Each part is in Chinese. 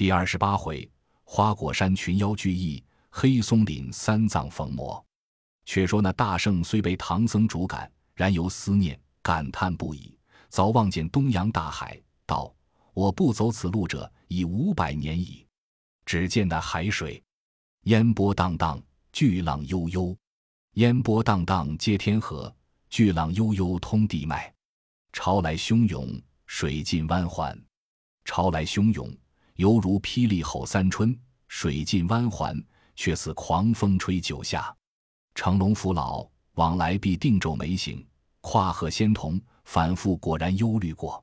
第二十八回，花果山群妖聚义，黑松林三藏逢魔。却说那大圣虽被唐僧主赶，然犹思念感叹不已。早望见东洋大海，道：“我不走此路者已五百年矣。”只见那海水，烟波荡荡，巨浪悠悠。烟波荡荡接天河，巨浪悠悠通地脉。潮来汹涌，水尽弯环。潮来汹涌，犹如霹雳吼三春；水尽弯环，却似狂风吹九夏。乘龙扶老，往来必定皱眉形；跨鹤仙童，反复果然忧虑过。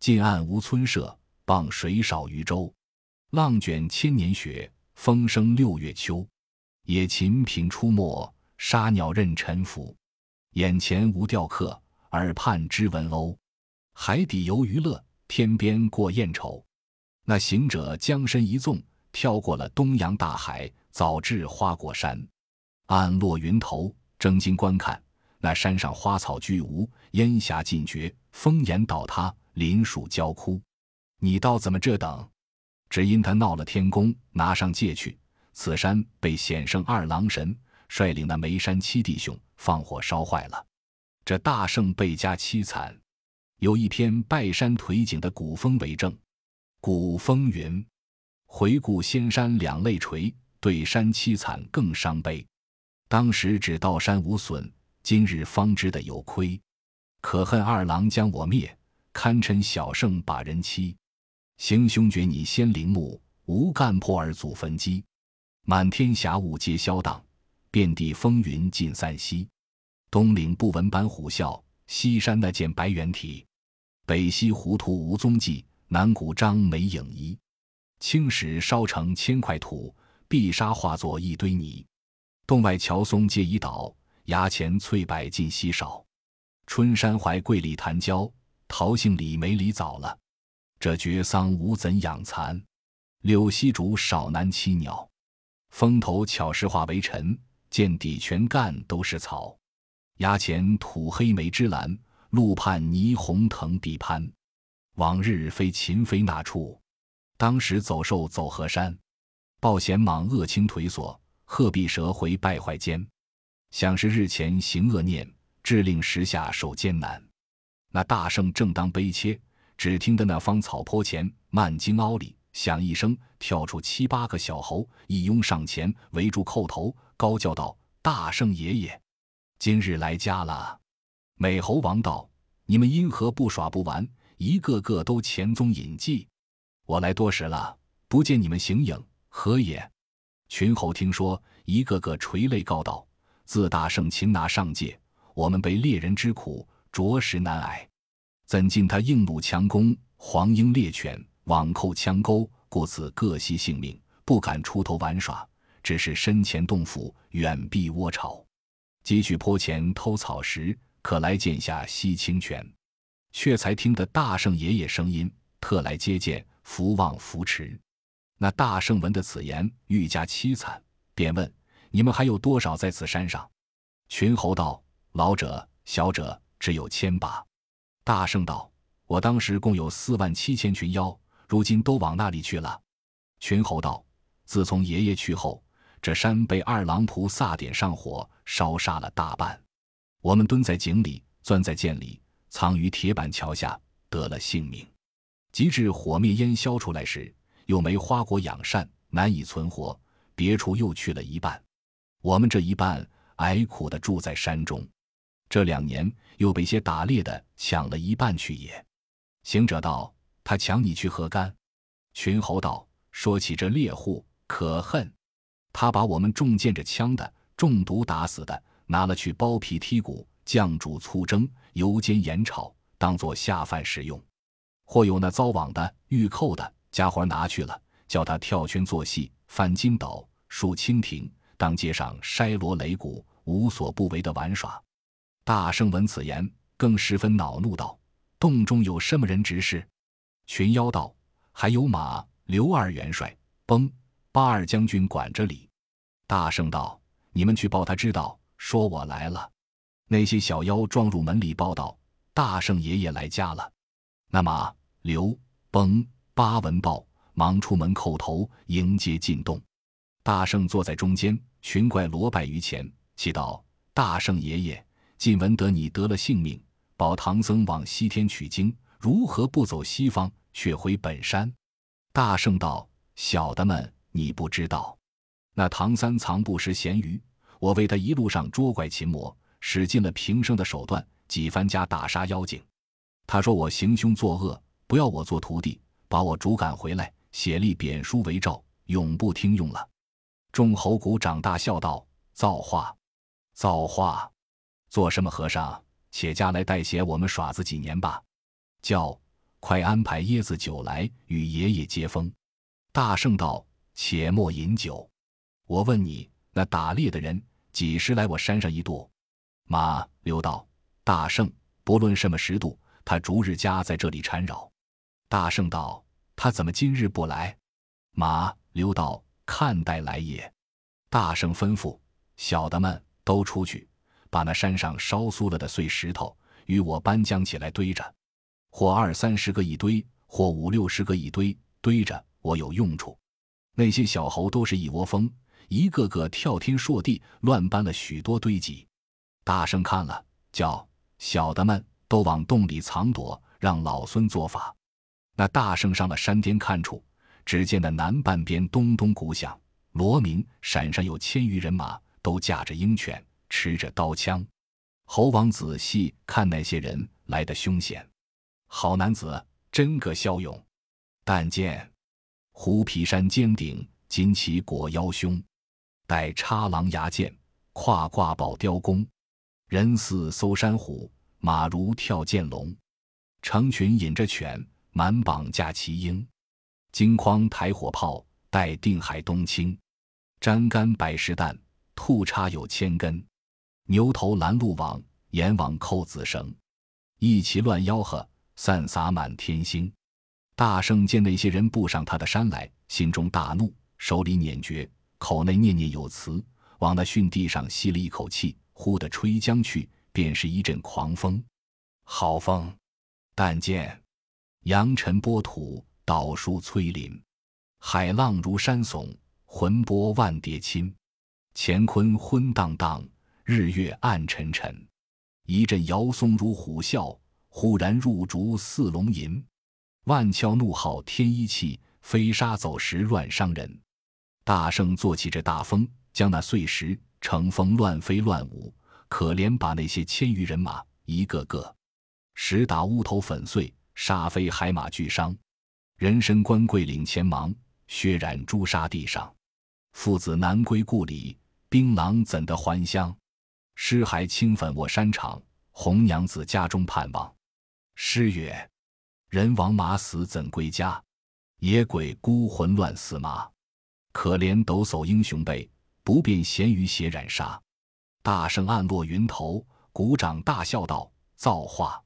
近岸无村舍，傍水少渔舟。浪卷千年雪，风生六月秋。野禽频出没，沙鸟任沉浮。眼前无钓客，耳畔知闻鸥。海底游鱼乐，天边过雁愁。那行者将身一纵，跳过了东洋大海，早至花果山。暗落云头，睁睛观看，那山上花草俱无，烟霞尽绝，峰岩倒塌，林树焦枯。你道怎么这等？只因他闹了天宫，拿上戒去。此山被显圣二郎神率领那眉山七弟兄放火烧坏了，这大圣倍加凄惨。有一篇拜山颓景的古风为证。古风云：回顾仙山两泪垂，对山凄惨更伤悲。当时只道山无损，今日方知的有亏。可恨二郎将我灭，堪称小圣把人欺。行凶绝你仙灵木，无干破而祖坟基。满天霞雾皆消荡，遍地风云尽散息。东岭不闻班虎啸，西山那见白猿啼。北西糊涂无踪迹，南谷张梅影移。青石烧成千块土，碧沙化作一堆泥。洞外乔松皆已倒，崖前翠柏尽稀少。春山怀桂李檀焦，桃杏李梅李早了。这绝桑无怎养蚕，柳溪竹少难栖鸟。峰头巧石化为尘，见底全干都是草。崖前土黑梅枝兰，路畔霓虹藤碧攀。往日非禽飞那处，当时走兽走河山。抱贤蟒恶青颓索。鹤壁蛇回败坏间，想是日前行恶念，致令时下受艰难。那大圣正当悲切，只听得那方草坡前漫荆坳里响一声，跳出七八个小猴，一拥上前围住叩头，高叫道：“大圣爷爷，今日来家了。”美猴王道：“你们因何不耍不完？一个个都前踪隐迹，我来多时了，不见你们形影，何也？”群猴听说，一个个垂泪告道：“自大圣擒拿上界，我们被猎人之苦，着实难挨。怎禁他硬弩强弓，黄鹰猎犬，网扣枪钩，故此各惜性命，不敢出头玩耍，只是身前洞府，远避窝巢，汲取坡前偷草时，可来见下吸清泉。却才听得大圣爷爷声音，特来接见，福望扶持。”那大圣闻得此言，愈加凄惨，便问：“你们还有多少在此山上？”群猴道：“老者、小者，只有千把。”大圣道：“我当时共有四万七千群妖，如今都往那里去了？”群猴道：“自从爷爷去后，这山被二郎菩萨点上火，烧杀了大半。我们蹲在井里，钻在涧里，藏于铁板桥下，得了性命。及至火灭烟消出来时，又没花果养善，难以存活。别处又去了一半，我们这一半挨苦的住在山中。这两年又被些打猎的抢了一半去也。行者道：“他抢你去何干？”群猴道：“说起这猎户可恨，他把我们中箭着枪的、中毒打死的拿了去剥皮剔骨，酱煮粗蒸，油煎盐炒，当做下饭食用。或有那遭网的、玉扣的。”家伙拿去了，叫他跳圈做戏，翻筋斗，竖蜻蜓，当街上筛锣擂鼓，无所不为的玩耍。大圣闻此言，更十分恼怒，道：“洞中有什么人执事？”群妖道：“还有马刘二元帅，崩八二将军管着礼。”大圣道：“你们去报他知道，说我来了。”那些小妖撞入门里报道：“大圣爷爷来家了。”那么刘崩。八文报，忙出门叩头迎接进洞。大圣坐在中间，群怪罗拜于前，祈道：“大圣爷爷，晋闻得你得了性命，保唐僧往西天取经，如何不走西方，却回本山？”大圣道：“小的们，你不知道，那唐三藏不识咸鱼，我为他一路上捉怪擒魔，使尽了平生的手段，几番家打杀妖精。他说我行凶作恶，不要我做徒弟，把我逐赶回来，写立贬书为诏，永不听用了。”众猴鼓长大笑道：“造化，造化！做什么和尚？且家来代写，我们耍子几年吧。叫快安排椰子酒来与爷爷接风。”大圣道：“且莫饮酒。我问你，那打猎的人几时来我山上一度？”马刘道：“大圣，不论什么时度，他逐日家在这里缠绕。”大圣道：“他怎么今日不来？”马刘道。看待来也，大圣吩咐小的们都出去，把那山上烧酥了的碎石头与我搬将起来堆着，或二三十个一堆，或五六十个一堆，堆着我有用处。那些小猴都是一窝蜂，一个个跳天硕地，乱搬了许多堆积。大圣看了，叫小的们都往洞里藏躲，让老孙做法。那大圣上了山巅看处。只见那南半边咚咚鼓响，罗明山上有千余人马，都驾着鹰犬，持着刀枪。猴王仔细看那些人来的凶险，好男子真个骁勇。但见虎皮山尖顶，金旗裹腰胸，带插狼牙剑，胯挂宝雕弓。人似搜山虎，马如跳涧龙。成群引着犬，满绑架骑鹰。金筐抬火炮，带定海东青；粘杆百十担，兔叉有千根；牛头拦路网，阎王扣子绳。一齐乱吆喝，散洒满天星。大圣见那些人步上他的山来，心中大怒，手里捻诀，口内念念有词，往那逊地上吸了一口气，忽的吹将去，便是一阵狂风。好风！但见扬尘波土。倒树摧林，海浪如山耸，魂波万叠侵。乾坤昏荡荡，日月暗沉沉。一阵摇松如虎啸，忽然入竹似龙吟。万窍怒号天一气，飞沙走石乱伤人。大圣坐起这大风，将那碎石乘风乱飞乱舞，可怜把那些千余人马一个个石打乌头粉碎，沙飞海马俱伤。人参官贵领前忙，血染朱砂地上。父子难归故里，槟榔怎得还乡？尸骸清粉卧山场，红娘子家中盼望。诗曰：人亡马死怎归家？野鬼孤魂乱死马。可怜抖擞英雄辈，不便咸鱼血染纱。大圣暗落云头，鼓掌大笑道：造化，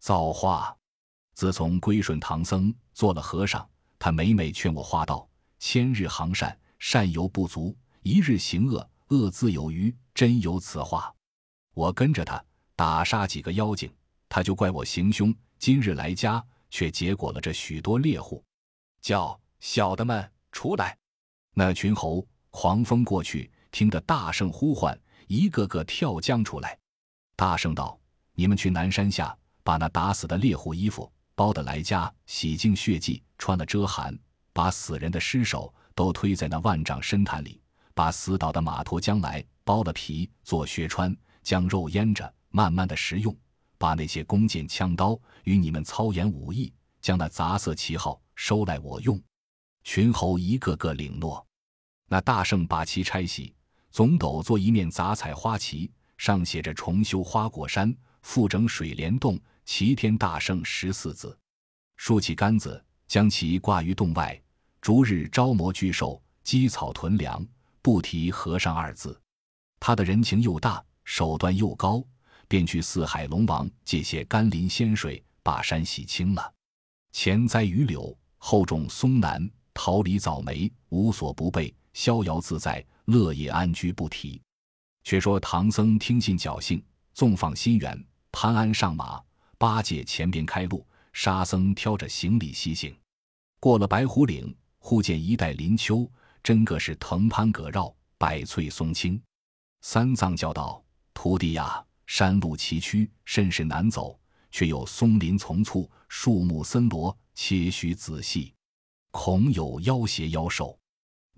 造化！自从归顺唐僧，做了和尚，他每每劝我花道：千日行善，善犹不足；一日行恶，恶自有余。真有此话。我跟着他打杀几个妖精，他就怪我行凶。今日来家，却结果了这许多猎户，叫小的们出来。那群猴狂风过去，听得大圣呼唤，一个个跳江出来。大圣道：“你们去南山下，把那打死的猎户衣服。”包的来家，洗净血迹，穿了遮寒，把死人的尸首都推在那万丈深潭里，把死倒的马驮将来，剥了皮做靴穿，将肉腌着，慢慢的食用。把那些弓箭枪刀与你们操演武艺，将那杂色旗号收来我用。群猴一个个领诺。那大圣把旗拆洗，总斗做一面杂彩花旗，上写着“重修花果山，复整水帘洞”。齐天大圣十四字，竖起杆子，将其挂于洞外，逐日招魔聚兽，积草屯粮，不提和尚二字。他的人情又大，手段又高，便去四海龙王借些甘霖仙水，把山洗清了。前栽榆柳，后种松楠、桃李、枣梅，无所不备，逍遥自在，乐业安居，不提。却说唐僧听信侥幸，纵放心猿，攀鞍上马。八戒前边开路，沙僧挑着行李西行，过了白虎岭，忽见一带林丘，真个是藤攀葛绕，百翠松青。三藏叫道：“徒弟呀，山路崎岖，甚是难走，却有松林丛簇，树木森罗，切须仔细，恐有妖邪妖兽。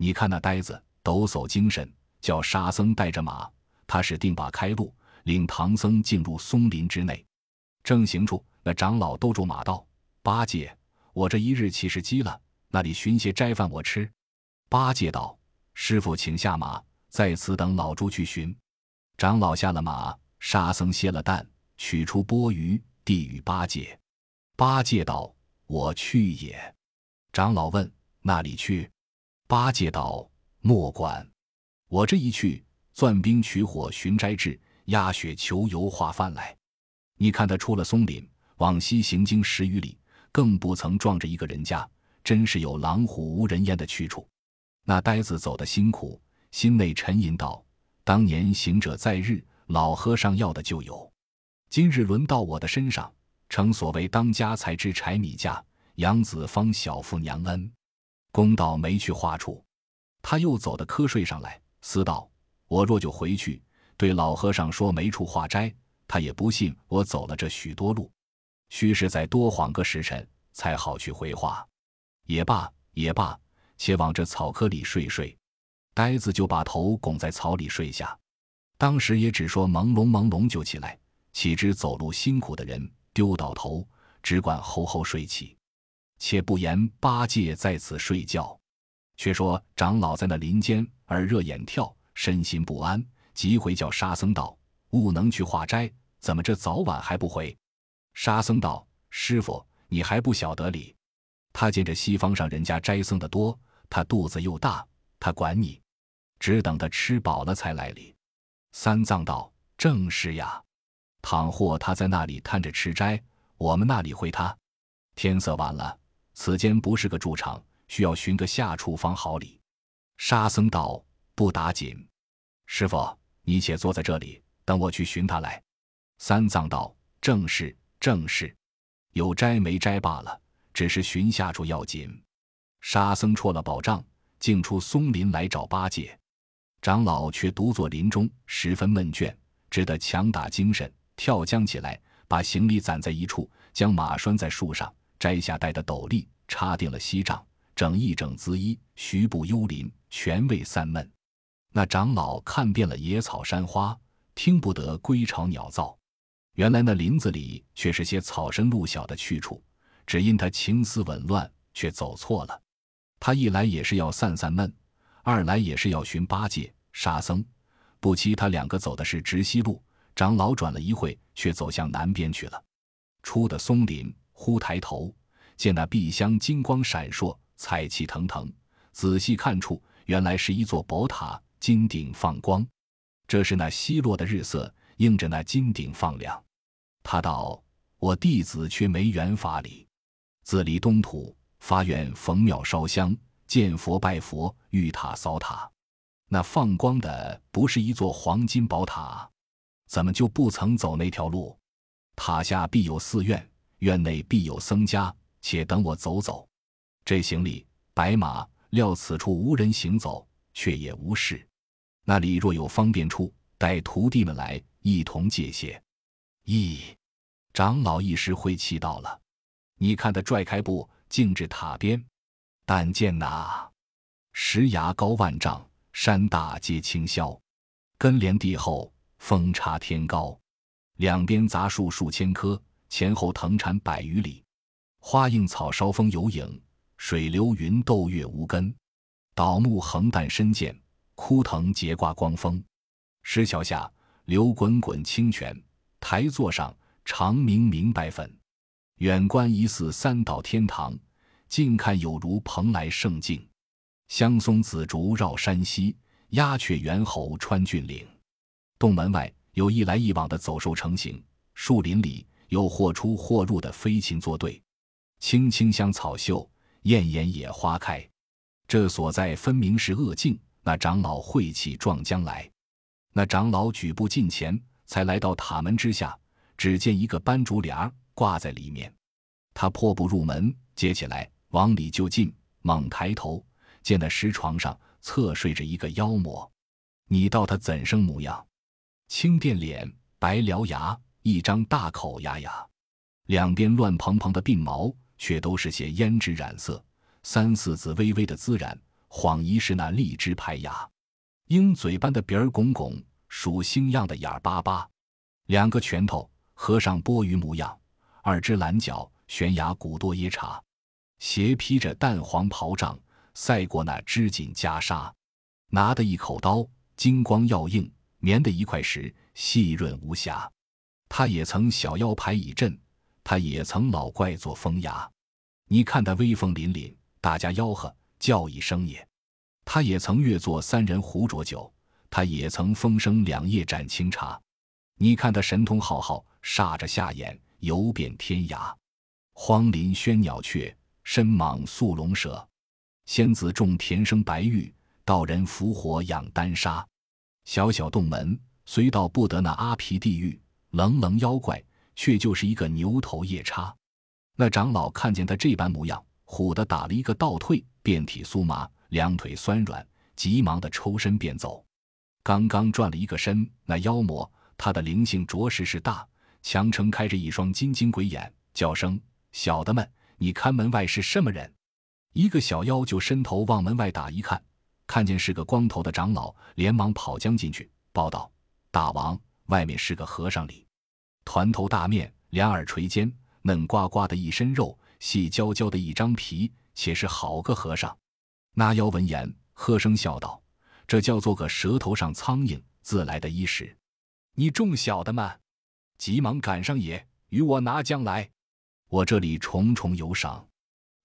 你看那呆子抖擞精神，叫沙僧带着马，他是定把开路，领唐僧进入松林之内。正行处，那长老兜住马道：‘八戒，我这一日岂是饥了？那里寻些斋饭我吃。’八戒道：‘师傅，请下马，在此等老猪去寻。’长老下了马，沙僧歇了担，取出钵盂，递与八戒。八戒道：‘我去也。’长老问：‘那里去？’八戒道：‘莫管，我这一去，钻冰取火寻斋至，压雪求油化饭来。你看他出了松林，往西行经十余里，更不曾撞着一个人家，真是有狼虎无人烟的去处。那呆子走得辛苦，心内沉吟道：‘当年行者在日，老和尚要的就有；今日轮到我的身上，成所谓当家才知柴米价，养子方晓父娘恩。’”公道没去画处，他又走到瞌睡上来，思道：“我若就回去，对老和尚说没处化斋，他也不信我走了这许多路，须是再多缓个时辰，才好去回话。也罢，也罢，且往这草窠里睡睡。”呆子就把头拱在草里睡下，当时也只说朦胧朦胧就起来，岂知走路辛苦的人丢倒头，只管吼吼睡起。且不言八戒在此睡觉，却说长老在那林间耳热眼跳，身心不安，急回叫沙僧道：“悟能去化斋，怎么这早晚还不回？”沙僧道：“师傅，你还不晓得理。他见这西方上人家斋僧的多，他肚子又大，他管你，只等他吃饱了才来理。”三藏道：“正是呀，倘或他在那里贪着吃斋，我们那里会他？天色晚了。”此间不是个住场，需要寻个下处方好理。沙僧道：“不打紧，师傅，你且坐在这里，等我去寻他来。”三藏道：“正是，正是，有斋没斋罢了，只是寻下处要紧。”沙僧戳了宝杖，径出松林来找八戒。长老却独坐林中，十分闷倦，只得强打精神，跳江起来，把行李攒在一处，将马拴在树上。摘下戴的斗笠，插定了锡杖，整一整姿衣，徐步幽林，全为散闷。那长老看遍了野草山花，听不得归巢鸟噪。原来那林子里却是些草深路小的去处，只因他情思紊乱，却走错了。他一来也是要散散闷，二来也是要寻八戒、沙僧。不期他两个走的是直西路，长老转了一会，却走向南边去了。出的松林。忽抬头，见那碧香金光闪烁，彩气腾腾。仔细看处，原来是一座宝塔，金顶放光。这是那西落的日色，映着那金顶放亮。他道：“我弟子却没缘法理，自离东土，发愿逢庙烧香，见佛拜佛，遇塔扫塔。那放光的不是一座黄金宝塔，怎么就不曾走那条路？塔下必有寺院。”院内必有僧家，且等我走走。这行李白马，料此处无人行走，却也无事。那里若有方便处，待徒弟们来一同借谢。咦，长老一时晦气到了。你看他拽开步，径至塔边。但见那石崖高万丈，山大皆清霄，根连地厚，峰插天高，两边杂树数千棵。前后藤缠百余里，花映草梢风有影，水流云斗月无根。倒木横担深涧，枯藤结挂光峰。石桥下流滚滚清泉，台座上长明明白粉。远观疑似三岛天堂，近看有如蓬莱圣境。香松紫竹绕山溪，鸦雀猿猴穿峻岭。洞门外有一来一往的走兽成行，树林里。有或出或入的飞禽作对，青青香草秀，艳艳野花开。这所在分明是恶境。那长老晦气撞将来，那长老举步近前，才来到塔门之下，只见一个斑竹帘挂在里面。他破步入门，接起来往里就进，猛抬头，见那石床上侧睡着一个妖魔。你道他怎生模样？青靛脸，白獠牙，一张大口牙牙，两边乱蓬蓬的鬓毛却都是些胭脂染色，三四子微微的滋染，恍疑是那荔枝排牙。鹰嘴般的鼻儿拱拱，鼠星样的眼儿巴巴，两个拳头和尚钵盂模样，二只懒脚悬崖古多耶茶，斜披着淡黄袍帐，赛过那织锦袈裟，拿的一口刀，金光耀映，棉的一块石，细润无瑕。他也曾小腰牌以阵，他也曾老怪做风牙。你看他威风凛凛，大家吆喝叫一声也。他也曾月坐三人壶浊酒，他也曾风声两夜盏清茶。你看他神通浩浩，煞着下眼，游遍天涯。荒林喧鸟雀，深蟒宿龙蛇。仙子种田生白玉，道人伏火养丹砂。小小洞门，虽到不得那阿皮地狱，冷冷妖怪，却就是一个牛头夜叉。那长老看见他这般模样，唬得打了一个倒退，遍体酥麻。两腿酸软，急忙的抽身便走。刚刚转了一个身，那妖魔他的灵性着实是大，强撑开着一双金睛鬼眼，叫声：“小的们，你看门外是什么人？”一个小妖就伸头往门外打一看，看见是个光头的长老，连忙跑将进去，报道：“大王，外面是个和尚里，团头大面，两耳垂肩，嫩呱呱的一身肉，细焦焦的一张皮，且是好个和尚。”那妖闻言，喝声笑道：“这叫做个舌头上苍蝇，自来的衣食。你众小的们，急忙赶上也，与我拿将来。我这里重重有赏。”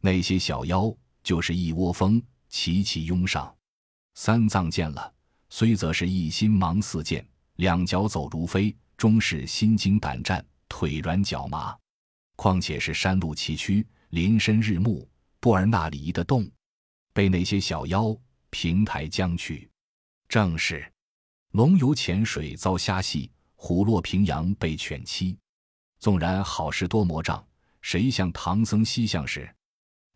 那些小妖就是一窝蜂，齐齐拥上。三藏见了，虽则是一心忙似箭，两脚走如飞，终是心惊胆战，腿软脚麻。况且是山路崎岖，林深日暮，不尔那里移得动？被那些小妖平台将去，正是龙游浅水遭虾戏，虎落平阳被犬欺。纵然好事多魔障，谁像唐僧西向时？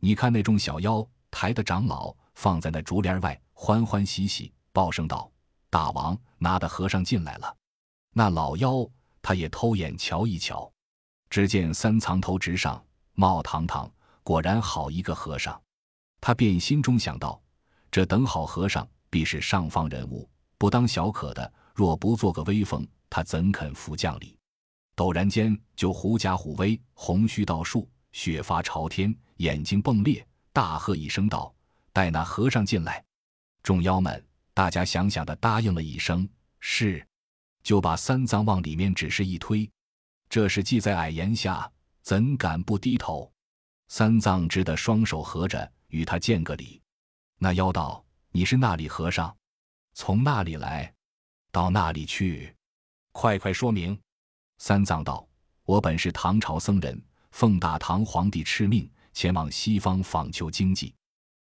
你看那众小妖抬的长老放在那竹帘外，欢欢喜喜报声道：“大王拿的和尚进来了。”那老妖他也偷眼瞧一瞧，只见三藏头直上，冒堂堂，果然好一个和尚。他便心中想到：这等好和尚必是上方人物，不当小可的。若不做个威风，他怎肯服将礼？陡然间就狐假虎威，红须倒竖，血发朝天，眼睛迸裂，大喝一声道：“带那和尚进来！”众妖们，大家想想的答应了一声：“是。”就把三藏往里面只是一推。这是系在矮檐下，怎敢不低头？三藏只得双手合着。与他见个礼，那妖道：“你是那里和尚？从那里来？到那里去？快快说明。”三藏道：“我本是唐朝僧人，奉大唐皇帝敕命，前往西方访求经济，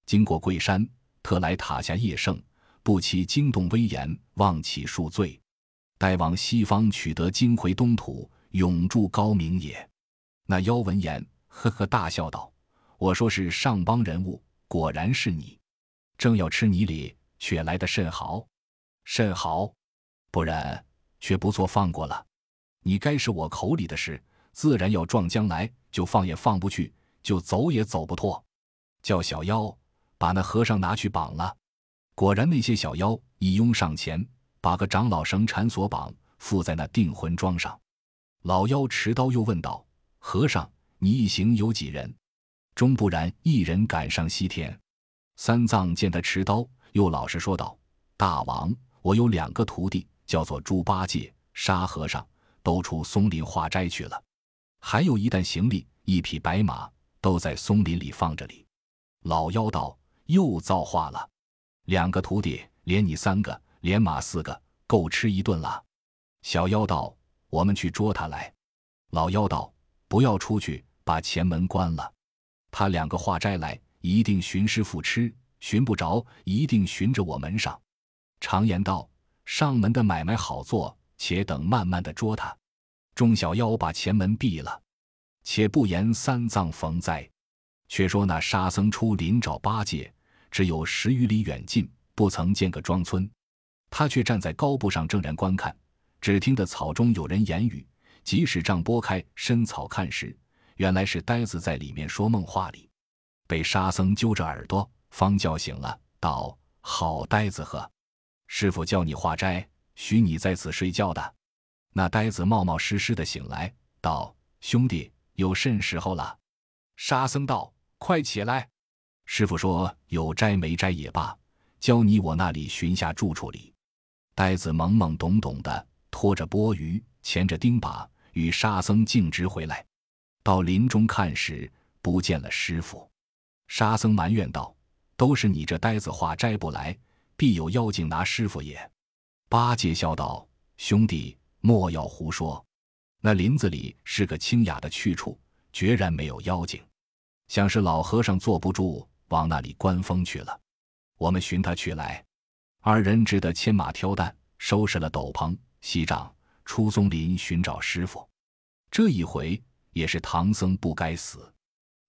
经过贵山，特来塔下夜圣，不期惊动威严，望起恕罪。待往西方取得金回东土，永驻高明也。”那妖闻言，呵呵大笑道。我说是上邦人物，果然是你，正要吃你礼，却来的甚好，甚好，不然却不做放过了。你该是我口里的事，自然要撞将来，就放也放不去，就走也走不脱。叫小妖把那和尚拿去绑了。果然那些小妖一拥上前，把个长老绳缠锁绑，附在那定魂桩上。老妖持刀又问道：“和尚，你一行有几人？”终不然，一人赶上西天。三藏见他持刀，又老实说道：“大王，我有两个徒弟，叫做猪八戒、沙和尚，都出松林化斋去了。还有一担行李，一匹白马，都在松林里放着哩。”老妖道：“又造化了，两个徒弟，连你三个，连马四个，够吃一顿了。”小妖道：“我们去捉他来。”老妖道：“不要出去，把前门关了。”他两个化斋来，一定寻师傅吃，寻不着，一定寻着我门上。常言道：上门的买卖好做，且等慢慢的捉他。众小妖把前门闭了，且不言三藏逢灾。却说那沙僧出林找八戒，只有十余里远近，不曾见个庄村。他却站在高步上正然观看，只听得草中有人言语。即使帐拨开，深草看时，原来是呆子在里面说梦话里，被沙僧揪着耳朵，方叫醒了，道：“好呆子呵，师傅叫你化斋，许你在此睡觉的。”那呆子冒冒失失的醒来，道：“兄弟，有甚时候了？”沙僧道：“快起来！师傅说有斋没斋也罢，教你我那里寻下住处里。”呆子懵懵懂懂的，拖着钵盂，牵着钉耙，与沙僧径直回来。到林中看时，不见了师傅。沙僧埋怨道：“都是你这呆子化斋不来，必有妖精拿师傅也。”八戒笑道：“兄弟，莫要胡说。那林子里是个清雅的去处，决然没有妖精。想是老和尚坐不住，往那里观风去了。我们寻他去来。”二人只得牵马挑担，收拾了斗篷、锡杖，出松林寻找师傅。这一回也是唐僧不该死。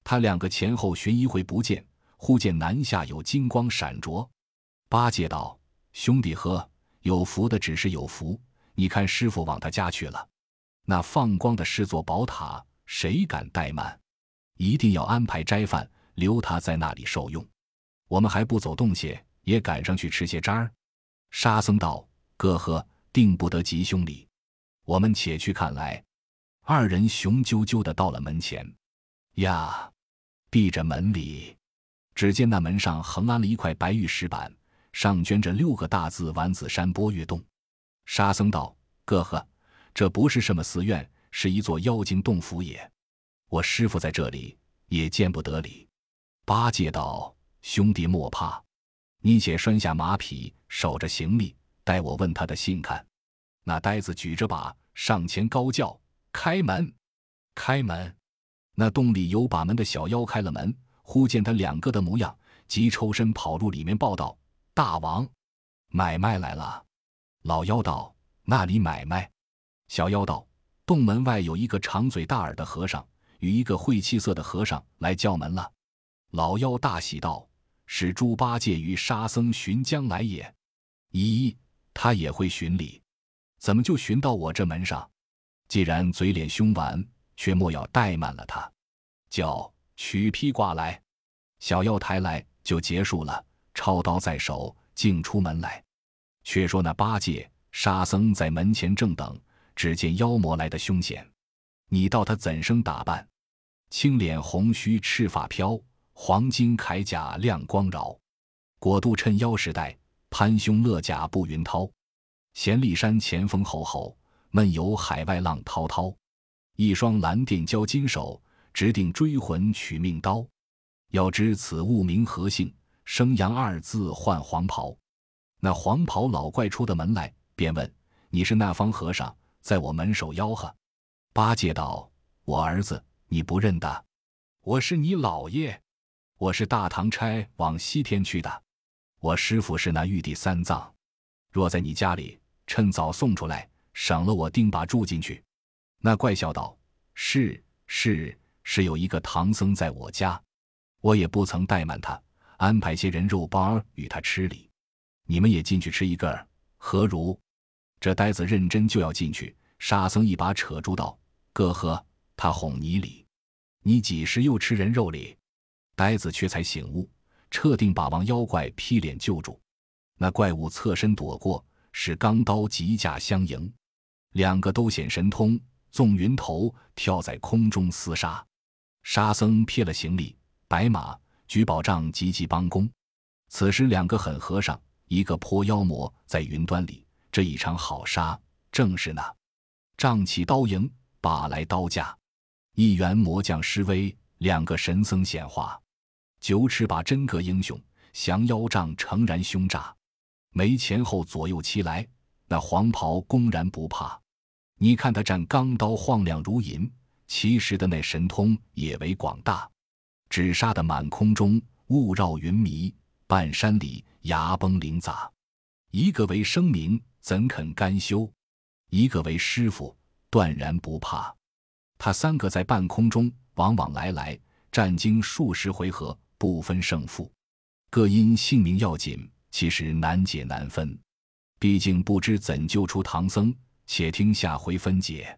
他两个前后寻一回不见，忽见南下有金光闪着。八戒道：“兄弟呵，有福的只是有福。你看师傅往他家去了。那放光的是座宝塔，谁敢怠慢？一定要安排斋饭，留他在那里受用。我们还不走动些。”也赶上去吃些渣儿。沙僧道：“哥呵，定不得吉凶礼，我们且去看来。”二人雄赳赳的到了门前，呀，闭着门里，只见那门上横安了一块白玉石板，上镌着六个大字：“丸子山波月洞。”沙僧道：“哥呵，这不是什么寺院，是一座妖精洞府也。我师傅在这里，也见不得礼。”八戒道：“兄弟莫怕。”你且拴下马匹，守着行李，待我问他的信看。那呆子举着把上前高叫：“开门，开门！”那洞里有把门的小妖开了门，忽见他两个的模样，即抽身跑入里面报道：“大王，买卖来了。”老妖道：“那里买卖？”小妖道：“洞门外有一个长嘴大耳的和尚，与一个晦气色的和尚来叫门了。”老妖大喜道。是猪八戒与沙僧寻将来也。咦，他也会寻礼，怎么就寻到我这门上？既然嘴脸凶顽，却莫要怠慢了他。叫取披挂来，小妖抬来就结束了。抄刀在手，竟出门来。却说那八戒、沙僧在门前正等，只见妖魔来的凶险。你道他怎生打扮？青脸红须，赤发飘。黄金铠甲亮光饶，果肚衬腰时代，攀胸勒甲步云涛。闲立山前风吼吼，闷游海外浪滔滔。一双蓝靛交金手，直定追魂取命刀。要知此物名何姓？生阳二字换黄袍。那黄袍老怪出的门来，便问：“你是那方和尚，在我门首吆喝？”八戒道：“我儿子，你不认得？我是你老爷。”我是大唐差往西天去的，我师傅是那玉帝三藏，若在你家里，趁早送出来，省了我定把住进去。那怪笑道：“是是是，有一个唐僧在我家，我也不曾怠慢他，安排些人肉包与他吃哩。你们也进去吃一个，何如？”这呆子认真就要进去，沙僧一把扯住道：“哥呵，他哄你哩，你几时又吃人肉哩？”呆子却才醒悟，撤定把王妖怪劈脸救住。那怪物侧身躲过，使钢刀急架相迎，两个都显神通，纵云头跳在空中厮杀。沙僧撇了行李，白马举宝杖，急急帮工。此时两个狠和尚，一个泼妖魔在云端里，这一场好杀，正是那仗起刀迎，把来刀架，一员魔将施威，两个神僧显化。九尺把真格英雄，降妖杖诚然凶诈，没前后左右齐来，那黄袍公然不怕。你看他战钢刀晃亮如银，其实的那神通也为广大，只杀得满空中雾绕云迷，半山里崖崩林杂。一个为生名，怎肯甘休？一个为师傅，断然不怕。他三个在半空中往往来来。战经数十回合，不分胜负，各因性命要紧，其实难解难分。毕竟不知怎救出唐僧，且听下回分解。